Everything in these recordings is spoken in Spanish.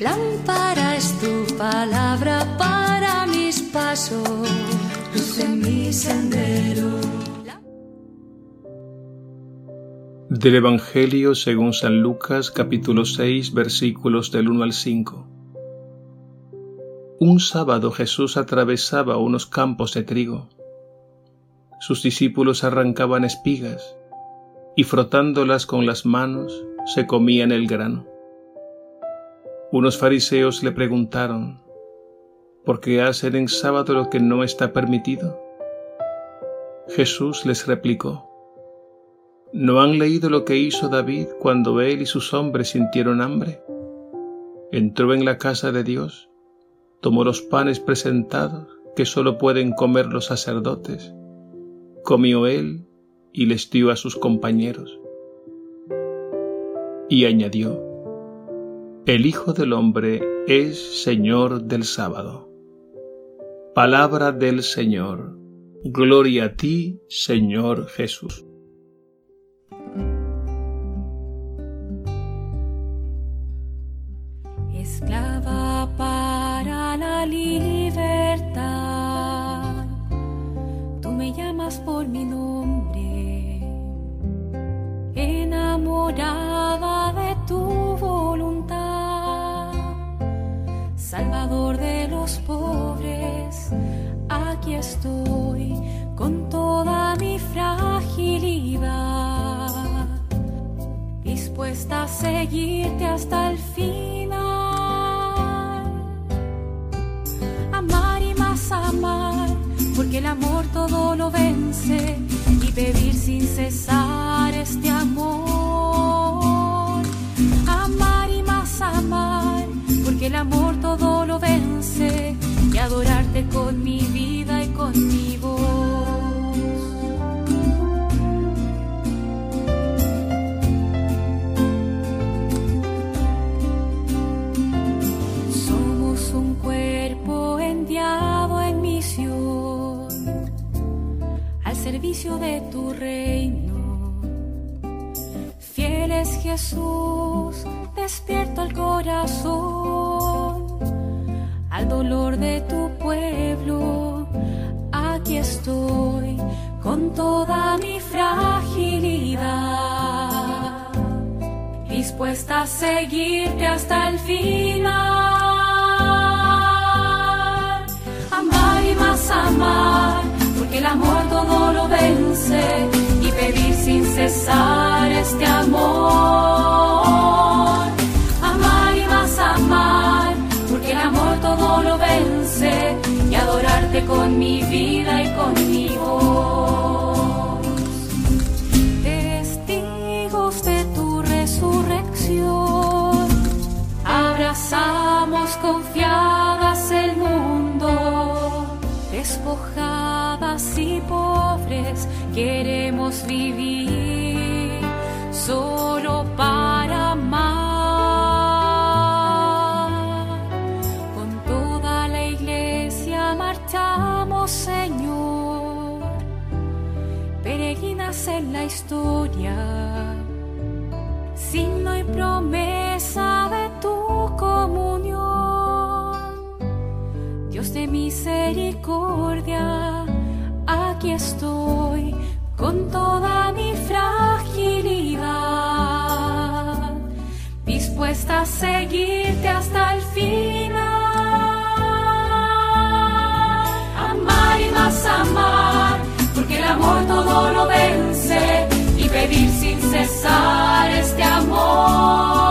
Lámpara es tu palabra para mis pasos, luz en mi sendero. Del Evangelio según San Lucas capítulo 6 versículos del 1 al 5. Un sábado Jesús atravesaba unos campos de trigo. Sus discípulos arrancaban espigas y frotándolas con las manos se comían el grano. Unos fariseos le preguntaron, ¿por qué hacen en sábado lo que no está permitido? Jesús les replicó, ¿no han leído lo que hizo David cuando él y sus hombres sintieron hambre? Entró en la casa de Dios, tomó los panes presentados que sólo pueden comer los sacerdotes, comió él y les dio a sus compañeros. Y añadió, el Hijo del Hombre es Señor del sábado. Palabra del Señor. Gloria a ti, Señor Jesús. Dispuesta a seguirte hasta el final. Amar y más amar, porque el amor todo lo vence y pedir sin cesar este amor. Amar y más amar, porque el amor todo lo vence y adorarte con mi vida y con mi en misión al servicio de tu reino. Fiel es Jesús, despierto el corazón al dolor de tu pueblo. Aquí estoy con toda mi fragilidad, dispuesta a seguirte hasta el final. Porque el amor todo lo vence y pedir sin cesar este amor. Despojadas y pobres, queremos vivir solo para amar. Con toda la iglesia marchamos, Señor, peregrinas en la historia, signo y promesa de tu comunión. Dios de misericordia, aquí estoy con toda mi fragilidad, dispuesta a seguirte hasta el final. Amar y más amar, porque el amor todo lo vence y pedir sin cesar este amor.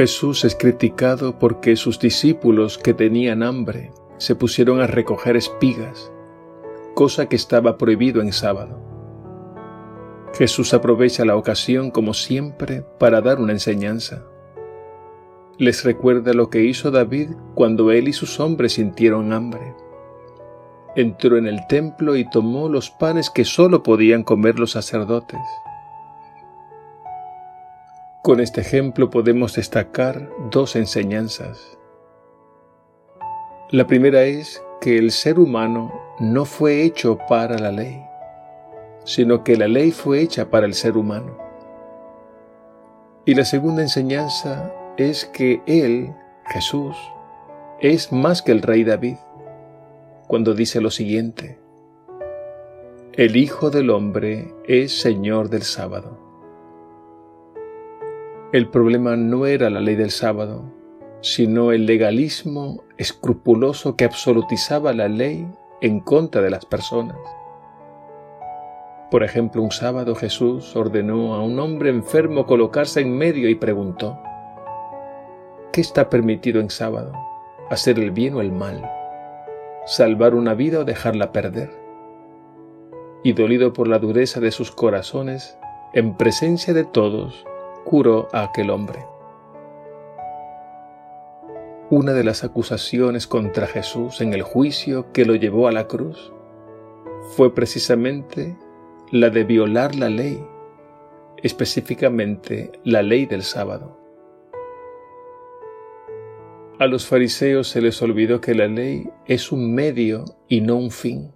Jesús es criticado porque sus discípulos que tenían hambre se pusieron a recoger espigas, cosa que estaba prohibido en sábado. Jesús aprovecha la ocasión como siempre para dar una enseñanza. les recuerda lo que hizo David cuando él y sus hombres sintieron hambre. Entró en el templo y tomó los panes que sólo podían comer los sacerdotes. Con este ejemplo podemos destacar dos enseñanzas. La primera es que el ser humano no fue hecho para la ley, sino que la ley fue hecha para el ser humano. Y la segunda enseñanza es que Él, Jesús, es más que el rey David, cuando dice lo siguiente, el Hijo del Hombre es Señor del sábado. El problema no era la ley del sábado, sino el legalismo escrupuloso que absolutizaba la ley en contra de las personas. Por ejemplo, un sábado Jesús ordenó a un hombre enfermo colocarse en medio y preguntó, ¿qué está permitido en sábado? ¿Hacer el bien o el mal? ¿Salvar una vida o dejarla perder? Y dolido por la dureza de sus corazones, en presencia de todos, curó a aquel hombre. Una de las acusaciones contra Jesús en el juicio que lo llevó a la cruz fue precisamente la de violar la ley, específicamente la ley del sábado. A los fariseos se les olvidó que la ley es un medio y no un fin.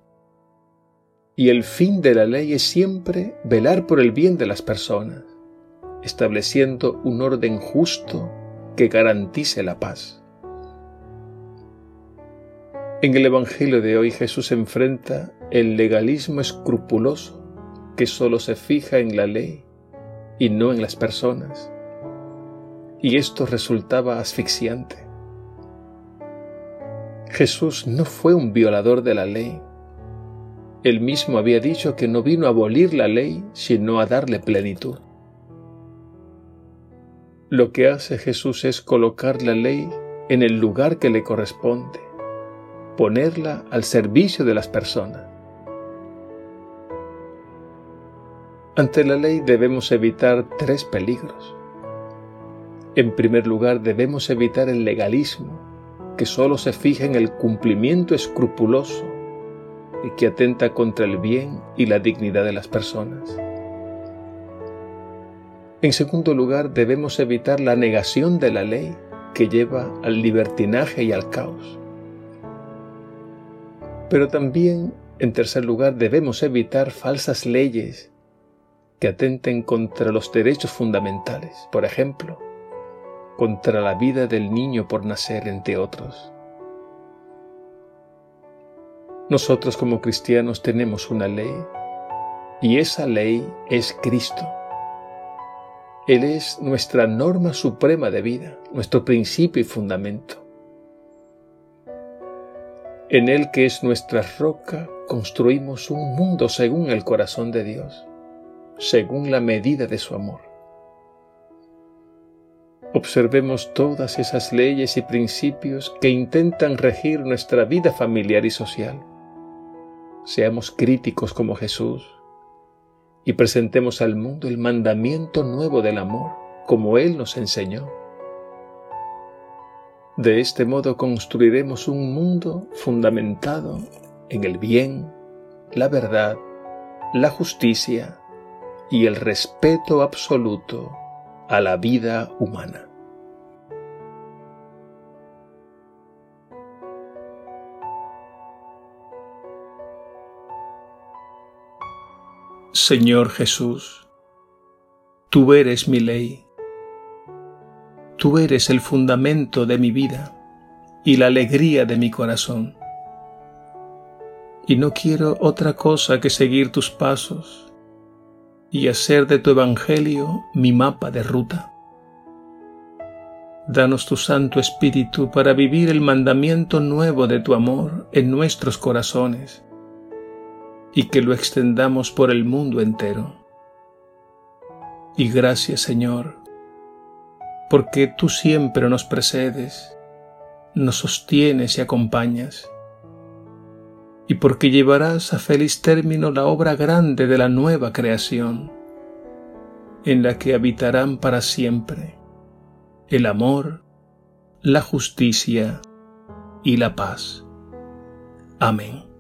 Y el fin de la ley es siempre velar por el bien de las personas, estableciendo un orden justo que garantice la paz. En el Evangelio de hoy Jesús enfrenta el legalismo escrupuloso que solo se fija en la ley y no en las personas. Y esto resultaba asfixiante. Jesús no fue un violador de la ley. Él mismo había dicho que no vino a abolir la ley, sino a darle plenitud. Lo que hace Jesús es colocar la ley en el lugar que le corresponde, ponerla al servicio de las personas. Ante la ley debemos evitar tres peligros. En primer lugar, debemos evitar el legalismo, que solo se fija en el cumplimiento escrupuloso y que atenta contra el bien y la dignidad de las personas. En segundo lugar, debemos evitar la negación de la ley que lleva al libertinaje y al caos. Pero también, en tercer lugar, debemos evitar falsas leyes que atenten contra los derechos fundamentales, por ejemplo, contra la vida del niño por nacer, entre otros. Nosotros como cristianos tenemos una ley y esa ley es Cristo. Él es nuestra norma suprema de vida, nuestro principio y fundamento. En Él que es nuestra roca, construimos un mundo según el corazón de Dios según la medida de su amor. Observemos todas esas leyes y principios que intentan regir nuestra vida familiar y social. Seamos críticos como Jesús y presentemos al mundo el mandamiento nuevo del amor, como Él nos enseñó. De este modo construiremos un mundo fundamentado en el bien, la verdad, la justicia, y el respeto absoluto a la vida humana. Señor Jesús, tú eres mi ley, tú eres el fundamento de mi vida y la alegría de mi corazón. Y no quiero otra cosa que seguir tus pasos y hacer de tu Evangelio mi mapa de ruta. Danos tu Santo Espíritu para vivir el mandamiento nuevo de tu amor en nuestros corazones y que lo extendamos por el mundo entero. Y gracias Señor, porque tú siempre nos precedes, nos sostienes y acompañas y porque llevarás a feliz término la obra grande de la nueva creación, en la que habitarán para siempre el amor, la justicia y la paz. Amén.